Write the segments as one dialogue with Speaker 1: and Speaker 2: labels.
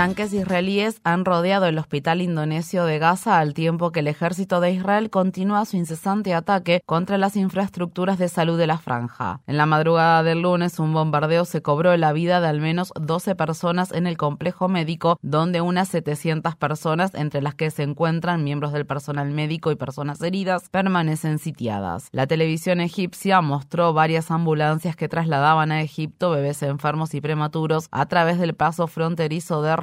Speaker 1: Tanques israelíes han rodeado el hospital indonesio de Gaza al tiempo que el ejército de Israel continúa su incesante ataque contra las infraestructuras de salud de la franja. En la madrugada del lunes, un bombardeo se cobró la vida de al menos 12 personas en el complejo médico, donde unas 700 personas, entre las que se encuentran miembros del personal médico y personas heridas, permanecen sitiadas. La televisión egipcia mostró varias ambulancias que trasladaban a Egipto bebés enfermos y prematuros a través del paso fronterizo de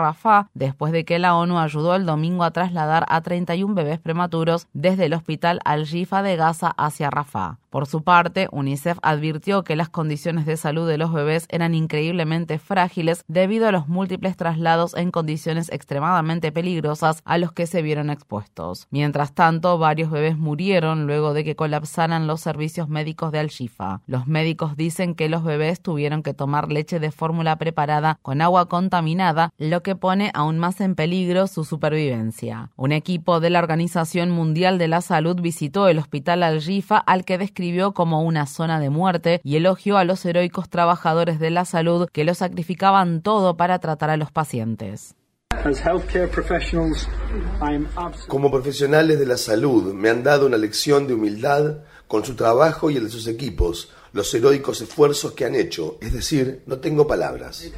Speaker 1: después de que la ONU ayudó el domingo a trasladar a 31 bebés prematuros desde el hospital Al-Shifa de Gaza hacia Rafah. Por su parte, UNICEF advirtió que las condiciones de salud de los bebés eran increíblemente frágiles debido a los múltiples traslados en condiciones extremadamente peligrosas a los que se vieron expuestos. Mientras tanto, varios bebés murieron luego de que colapsaran los servicios médicos de Al-Shifa. Los médicos dicen que los bebés tuvieron que tomar leche de fórmula preparada con agua contaminada, lo que pone aún más en peligro su supervivencia. Un equipo de la Organización Mundial de la Salud visitó el hospital Al-Rifa al que describió como una zona de muerte y elogió a los heroicos trabajadores de la salud que lo sacrificaban todo para tratar a los pacientes.
Speaker 2: Como profesionales de la salud me han dado una lección de humildad con su trabajo y el de sus equipos los heroicos esfuerzos que han hecho. Es decir, no tengo palabras.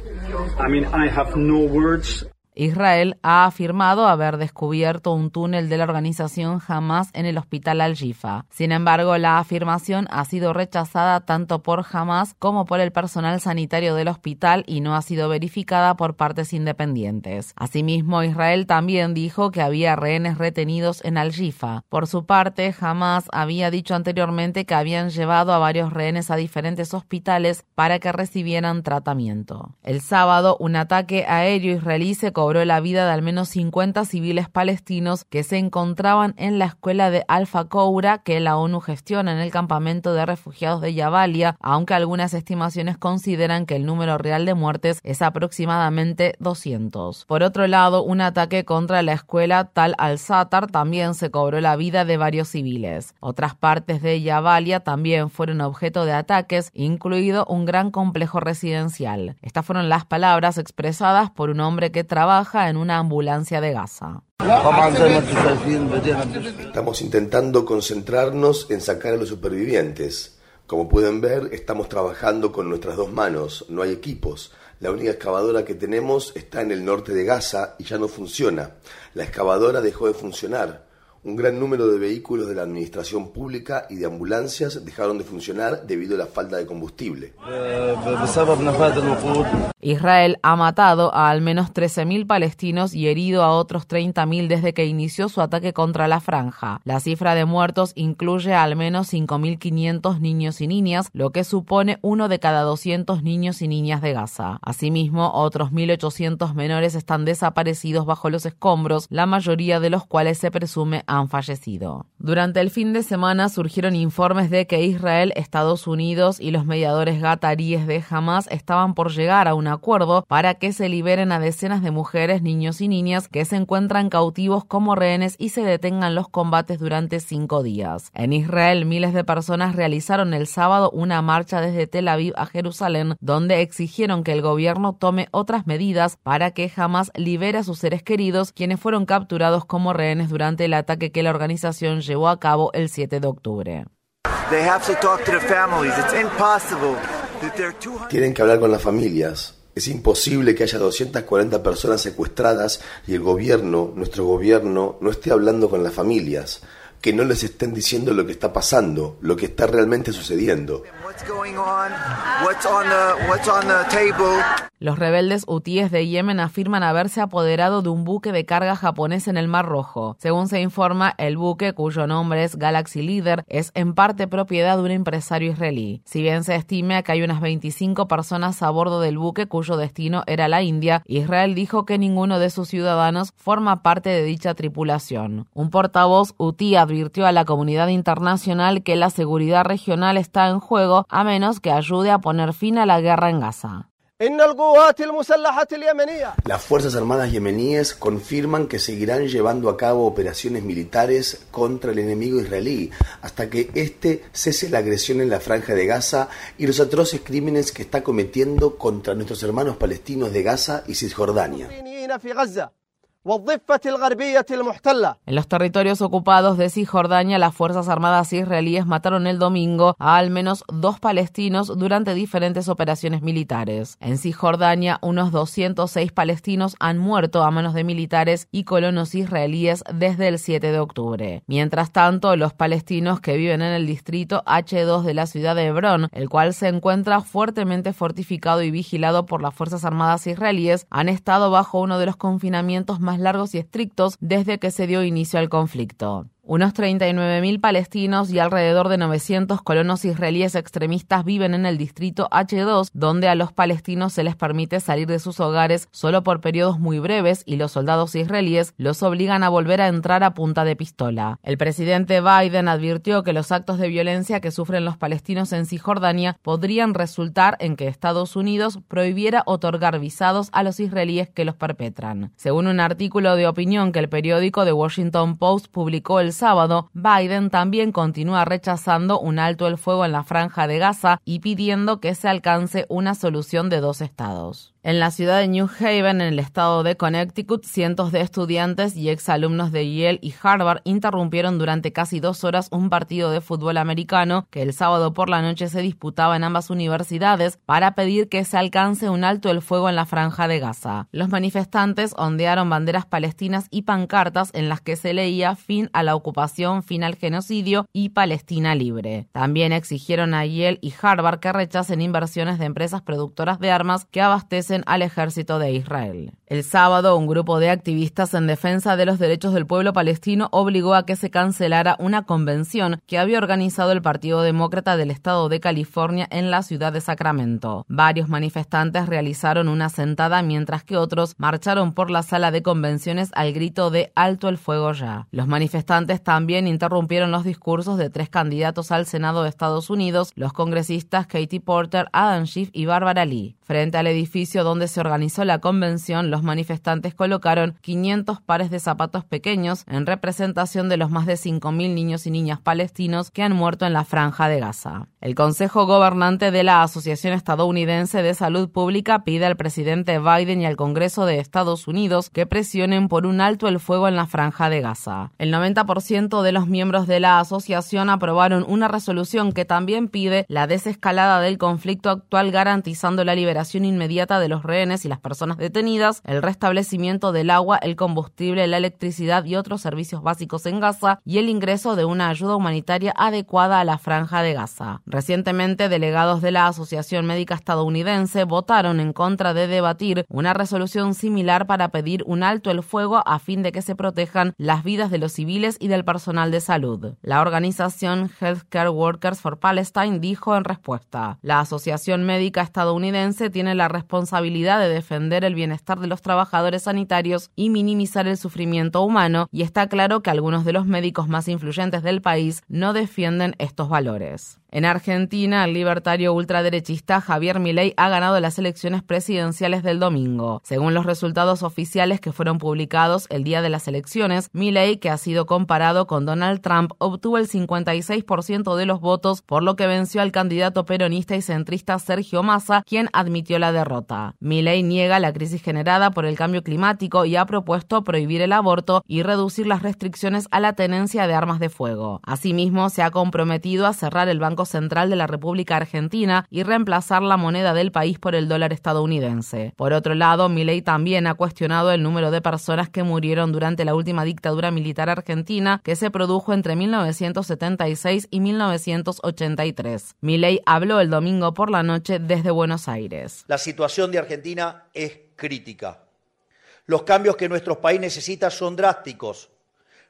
Speaker 1: Israel ha afirmado haber descubierto un túnel de la organización Hamas en el hospital Al-Jifa. Sin embargo, la afirmación ha sido rechazada tanto por Hamas como por el personal sanitario del hospital y no ha sido verificada por partes independientes. Asimismo, Israel también dijo que había rehenes retenidos en Al-Jifa. Por su parte, Hamas había dicho anteriormente que habían llevado a varios rehenes a diferentes hospitales para que recibieran tratamiento. El sábado, un ataque aéreo israelí se cobró la vida de al menos 50 civiles palestinos que se encontraban en la escuela de Alfa Koura que la ONU gestiona en el campamento de refugiados de Yabalia, aunque algunas estimaciones consideran que el número real de muertes es aproximadamente 200. Por otro lado, un ataque contra la escuela Tal al-Satar también se cobró la vida de varios civiles. Otras partes de Yabalia también fueron objeto de ataques, incluido un gran complejo residencial. Estas fueron las palabras expresadas por un hombre que trabaja en una ambulancia de Gaza.
Speaker 2: Estamos intentando concentrarnos en sacar a los supervivientes. Como pueden ver, estamos trabajando con nuestras dos manos, no hay equipos. La única excavadora que tenemos está en el norte de Gaza y ya no funciona. La excavadora dejó de funcionar. Un gran número de vehículos de la administración pública y de ambulancias dejaron de funcionar debido a la falta de combustible.
Speaker 1: Israel ha matado a al menos 13.000 palestinos y herido a otros 30.000 desde que inició su ataque contra la franja. La cifra de muertos incluye a al menos 5.500 niños y niñas, lo que supone uno de cada 200 niños y niñas de Gaza. Asimismo, otros 1.800 menores están desaparecidos bajo los escombros, la mayoría de los cuales se presume han fallecido. Durante el fin de semana surgieron informes de que Israel, Estados Unidos y los mediadores gataríes de Hamas estaban por llegar a un acuerdo para que se liberen a decenas de mujeres, niños y niñas que se encuentran cautivos como rehenes y se detengan los combates durante cinco días. En Israel, miles de personas realizaron el sábado una marcha desde Tel Aviv a Jerusalén, donde exigieron que el gobierno tome otras medidas para que Hamas libere a sus seres queridos, quienes fueron capturados como rehenes durante el ataque que la organización llevó a cabo el 7 de octubre.
Speaker 2: Tienen que hablar con las familias. Es imposible que haya 240 personas secuestradas y el gobierno, nuestro gobierno, no esté hablando con las familias, que no les estén diciendo lo que está pasando, lo que está realmente sucediendo.
Speaker 1: Los rebeldes hutíes de Yemen afirman haberse apoderado de un buque de carga japonés en el Mar Rojo. Según se informa, el buque, cuyo nombre es Galaxy Leader, es en parte propiedad de un empresario israelí. Si bien se estima que hay unas 25 personas a bordo del buque cuyo destino era la India, Israel dijo que ninguno de sus ciudadanos forma parte de dicha tripulación. Un portavoz hutí advirtió a la comunidad internacional que la seguridad regional está en juego a menos que ayude a poner fin a la guerra en Gaza.
Speaker 2: Las Fuerzas Armadas yemeníes confirman que seguirán llevando a cabo operaciones militares contra el enemigo israelí hasta que éste cese la agresión en la franja de Gaza y los atroces crímenes que está cometiendo contra nuestros hermanos palestinos de Gaza y Cisjordania.
Speaker 1: En los territorios ocupados de Cisjordania, las Fuerzas Armadas israelíes mataron el domingo a al menos dos palestinos durante diferentes operaciones militares. En Cisjordania, unos 206 palestinos han muerto a manos de militares y colonos israelíes desde el 7 de octubre. Mientras tanto, los palestinos que viven en el distrito H2 de la ciudad de Hebrón, el cual se encuentra fuertemente fortificado y vigilado por las Fuerzas Armadas israelíes, han estado bajo uno de los confinamientos más más largos y estrictos desde que se dio inicio al conflicto. Unos 39.000 palestinos y alrededor de 900 colonos israelíes extremistas viven en el distrito H2, donde a los palestinos se les permite salir de sus hogares solo por periodos muy breves y los soldados israelíes los obligan a volver a entrar a punta de pistola. El presidente Biden advirtió que los actos de violencia que sufren los palestinos en Cisjordania podrían resultar en que Estados Unidos prohibiera otorgar visados a los israelíes que los perpetran. Según un artículo de opinión que el periódico The Washington Post publicó el sábado, Biden también continúa rechazando un alto el fuego en la franja de Gaza y pidiendo que se alcance una solución de dos estados. En la ciudad de New Haven, en el estado de Connecticut, cientos de estudiantes y exalumnos de Yale y Harvard interrumpieron durante casi dos horas un partido de fútbol americano que el sábado por la noche se disputaba en ambas universidades para pedir que se alcance un alto el fuego en la franja de Gaza. Los manifestantes ondearon banderas palestinas y pancartas en las que se leía fin a la ocupación, fin al genocidio y Palestina libre. También exigieron a Yale y Harvard que rechacen inversiones de empresas productoras de armas que abastecen al ejército de Israel. El sábado, un grupo de activistas en defensa de los derechos del pueblo palestino obligó a que se cancelara una convención que había organizado el Partido Demócrata del Estado de California en la ciudad de Sacramento. Varios manifestantes realizaron una sentada mientras que otros marcharon por la sala de convenciones al grito de alto el fuego ya. Los manifestantes también interrumpieron los discursos de tres candidatos al Senado de Estados Unidos, los congresistas Katie Porter, Adam Schiff y Barbara Lee. Frente al edificio donde se organizó la convención, los manifestantes colocaron 500 pares de zapatos pequeños en representación de los más de 5.000 niños y niñas palestinos que han muerto en la franja de Gaza. El Consejo Gobernante de la Asociación Estadounidense de Salud Pública pide al presidente Biden y al Congreso de Estados Unidos que presionen por un alto el fuego en la franja de Gaza. El 90% de los miembros de la asociación aprobaron una resolución que también pide la desescalada del conflicto actual garantizando la liberación inmediata de los rehenes y las personas detenidas, el restablecimiento del agua, el combustible, la electricidad y otros servicios básicos en Gaza y el ingreso de una ayuda humanitaria adecuada a la franja de Gaza. Recientemente, delegados de la Asociación Médica Estadounidense votaron en contra de debatir una resolución similar para pedir un alto el fuego a fin de que se protejan las vidas de los civiles y del personal de salud. La organización Healthcare Workers for Palestine dijo en respuesta, la Asociación Médica Estadounidense tiene la responsabilidad de defender el bienestar de los trabajadores sanitarios y minimizar el sufrimiento humano, y está claro que algunos de los médicos más influyentes del país no defienden estos valores. En Argentina, el libertario ultraderechista Javier Milei ha ganado las elecciones presidenciales del domingo. Según los resultados oficiales que fueron publicados el día de las elecciones, Milei, que ha sido comparado con Donald Trump, obtuvo el 56% de los votos, por lo que venció al candidato peronista y centrista Sergio Massa, quien admitió la derrota. Milei niega la crisis generada por el cambio climático y ha propuesto prohibir el aborto y reducir las restricciones a la tenencia de armas de fuego. Asimismo, se ha comprometido a cerrar el Banco Central de la República Argentina y reemplazar la moneda del país por el dólar estadounidense. Por otro lado, Milei también ha cuestionado el número de personas que murieron durante la última dictadura militar argentina que se produjo entre 1976 y 1983. Milei habló el domingo por la noche desde Buenos Aires.
Speaker 3: La situación de Argentina es crítica. Los cambios que nuestro país necesita son drásticos.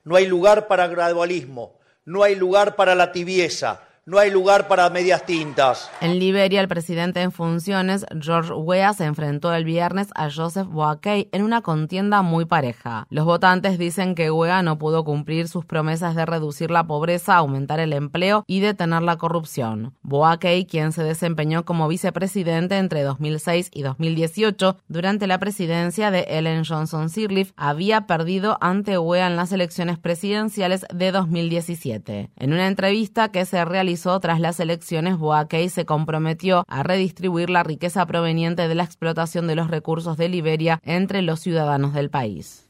Speaker 3: No hay lugar para gradualismo, no hay lugar para la tibieza, no hay lugar para medias tintas.
Speaker 1: En Liberia, el presidente en funciones, George Weah, se enfrentó el viernes a Joseph Boakai en una contienda muy pareja. Los votantes dicen que Weah no pudo cumplir sus promesas de reducir la pobreza, aumentar el empleo y detener la corrupción. Boakai, quien se desempeñó como vicepresidente entre 2006 y 2018 durante la presidencia de Ellen Johnson Sirleaf, había perdido ante Weah en las elecciones presidenciales de 2017. En una entrevista que se realizó tras las elecciones, Boakey se comprometió a redistribuir la riqueza proveniente de la explotación de los recursos de Liberia entre los ciudadanos del país.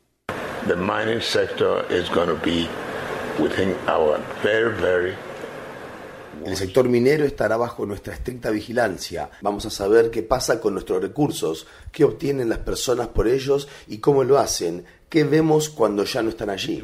Speaker 2: El sector minero estará bajo nuestra estricta vigilancia. Vamos a saber qué pasa con nuestros recursos, qué obtienen las personas por ellos y cómo lo hacen, qué vemos cuando ya no están allí.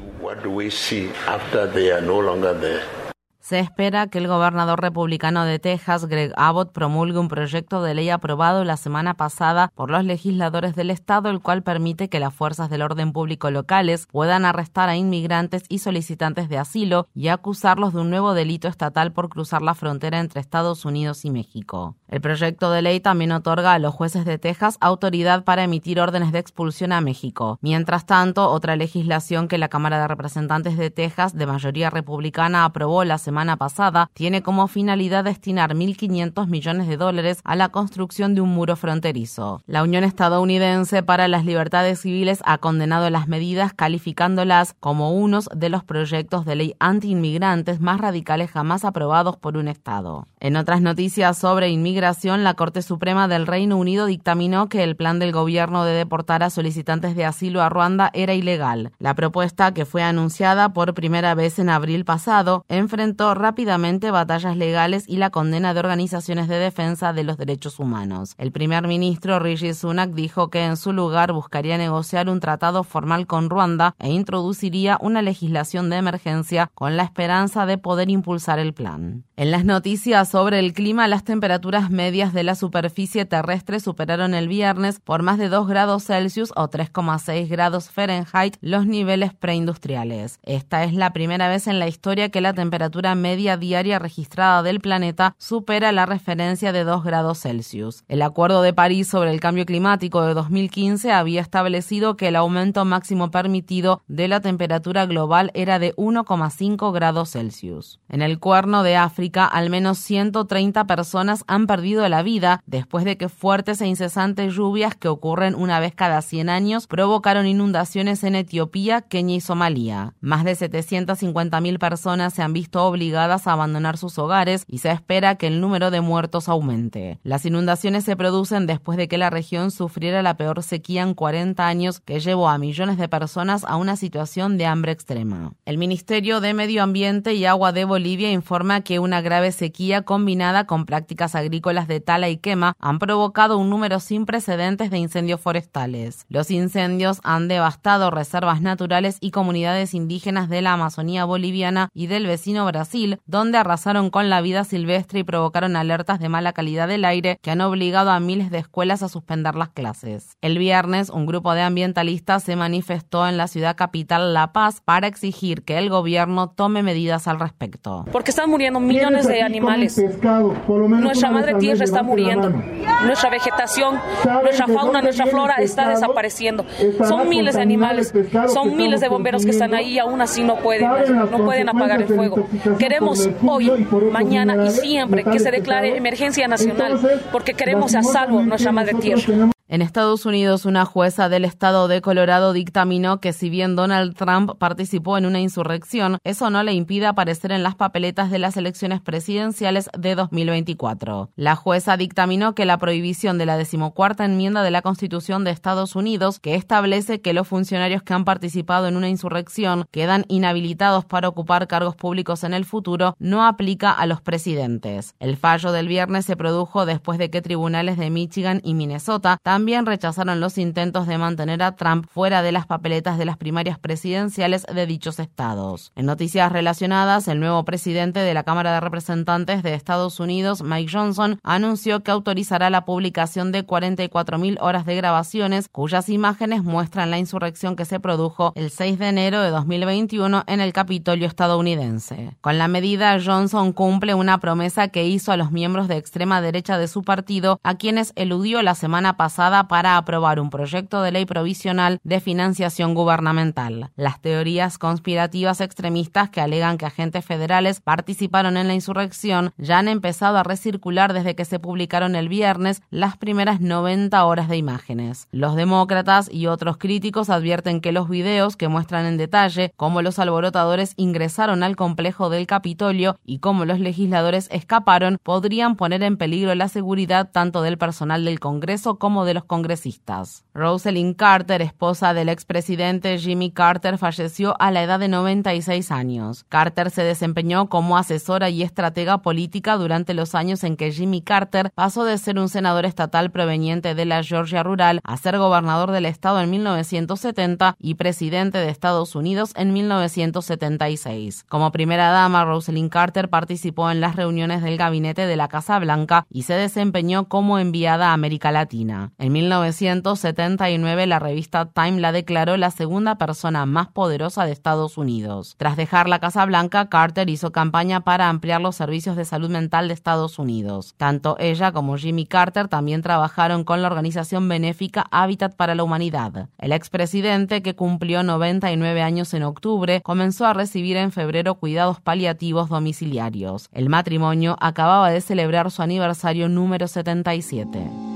Speaker 1: Se espera que el gobernador republicano de Texas, Greg Abbott, promulgue un proyecto de ley aprobado la semana pasada por los legisladores del estado, el cual permite que las fuerzas del orden público locales puedan arrestar a inmigrantes y solicitantes de asilo y acusarlos de un nuevo delito estatal por cruzar la frontera entre Estados Unidos y México. El proyecto de ley también otorga a los jueces de Texas autoridad para emitir órdenes de expulsión a México. Mientras tanto, otra legislación que la Cámara de Representantes de Texas, de mayoría republicana, aprobó la semana pasada, tiene como finalidad destinar 1.500 millones de dólares a la construcción de un muro fronterizo. La Unión Estadounidense para las Libertades Civiles ha condenado las medidas calificándolas como unos de los proyectos de ley anti-inmigrantes más radicales jamás aprobados por un Estado. En otras noticias sobre inmigración, la Corte Suprema del Reino Unido dictaminó que el plan del gobierno de deportar a solicitantes de asilo a Ruanda era ilegal. La propuesta, que fue anunciada por primera vez en abril pasado, enfrentó rápidamente batallas legales y la condena de organizaciones de defensa de los derechos humanos. El primer ministro Rishi Sunak dijo que en su lugar buscaría negociar un tratado formal con Ruanda e introduciría una legislación de emergencia con la esperanza de poder impulsar el plan. En las noticias sobre el clima, las temperaturas medias de la superficie terrestre superaron el viernes por más de 2 grados Celsius o 3,6 grados Fahrenheit los niveles preindustriales. Esta es la primera vez en la historia que la temperatura media diaria registrada del planeta supera la referencia de 2 grados Celsius. El Acuerdo de París sobre el Cambio Climático de 2015 había establecido que el aumento máximo permitido de la temperatura global era de 1,5 grados Celsius. En el Cuerno de África, al menos 130 personas han perdido la vida después de que fuertes e incesantes lluvias que ocurren una vez cada 100 años provocaron inundaciones en Etiopía, Kenia y Somalia. Más de 750.000 personas se han visto obligadas a abandonar sus hogares y se espera que el número de muertos aumente. Las inundaciones se producen después de que la región sufriera la peor sequía en 40 años que llevó a millones de personas a una situación de hambre extrema. El Ministerio de Medio Ambiente y Agua de Bolivia informa que una grave sequía combinada con prácticas agrícolas de tala y quema han provocado un número sin precedentes de incendios forestales. Los incendios han devastado reservas naturales y comunidades indígenas de la Amazonía boliviana y del vecino Brasil donde arrasaron con la vida silvestre y provocaron alertas de mala calidad del aire que han obligado a miles de escuelas a suspender las clases. El viernes, un grupo de ambientalistas se manifestó en la ciudad capital La Paz para exigir que el gobierno tome medidas al respecto.
Speaker 4: Porque están muriendo millones de animales. Nuestra madre tierra está muriendo. Nuestra vegetación, nuestra fauna, nuestra flora está desapareciendo. Son miles de animales, son miles de bomberos que están ahí y aún así no pueden, no pueden apagar el fuego. Queremos hoy, mañana y siempre que se declare emergencia nacional porque queremos a salvo nuestra madre tierra.
Speaker 1: En Estados Unidos, una jueza del estado de Colorado dictaminó que si bien Donald Trump participó en una insurrección, eso no le impide aparecer en las papeletas de las elecciones presidenciales de 2024. La jueza dictaminó que la prohibición de la decimocuarta enmienda de la Constitución de Estados Unidos, que establece que los funcionarios que han participado en una insurrección quedan inhabilitados para ocupar cargos públicos en el futuro, no aplica a los presidentes. El fallo del viernes se produjo después de que tribunales de Michigan y Minnesota también rechazaron los intentos de mantener a Trump fuera de las papeletas de las primarias presidenciales de dichos estados. En noticias relacionadas, el nuevo presidente de la Cámara de Representantes de Estados Unidos, Mike Johnson, anunció que autorizará la publicación de 44.000 horas de grabaciones cuyas imágenes muestran la insurrección que se produjo el 6 de enero de 2021 en el Capitolio estadounidense. Con la medida, Johnson cumple una promesa que hizo a los miembros de extrema derecha de su partido, a quienes eludió la semana pasada para aprobar un proyecto de ley provisional de financiación gubernamental. Las teorías conspirativas extremistas que alegan que agentes federales participaron en la insurrección ya han empezado a recircular desde que se publicaron el viernes las primeras 90 horas de imágenes. Los demócratas y otros críticos advierten que los videos que muestran en detalle cómo los alborotadores ingresaron al complejo del Capitolio y cómo los legisladores escaparon podrían poner en peligro la seguridad tanto del personal del Congreso como de los congresistas. Rosalind Carter, esposa del expresidente Jimmy Carter, falleció a la edad de 96 años. Carter se desempeñó como asesora y estratega política durante los años en que Jimmy Carter pasó de ser un senador estatal proveniente de la Georgia rural a ser gobernador del estado en 1970 y presidente de Estados Unidos en 1976. Como primera dama, Rosalind Carter participó en las reuniones del gabinete de la Casa Blanca y se desempeñó como enviada a América Latina. 1979, la revista Time la declaró la segunda persona más poderosa de Estados Unidos. Tras dejar la Casa Blanca, Carter hizo campaña para ampliar los servicios de salud mental de Estados Unidos. Tanto ella como Jimmy Carter también trabajaron con la organización benéfica Hábitat para la Humanidad. El expresidente, que cumplió 99 años en octubre, comenzó a recibir en febrero cuidados paliativos domiciliarios. El matrimonio acababa de celebrar su aniversario número 77.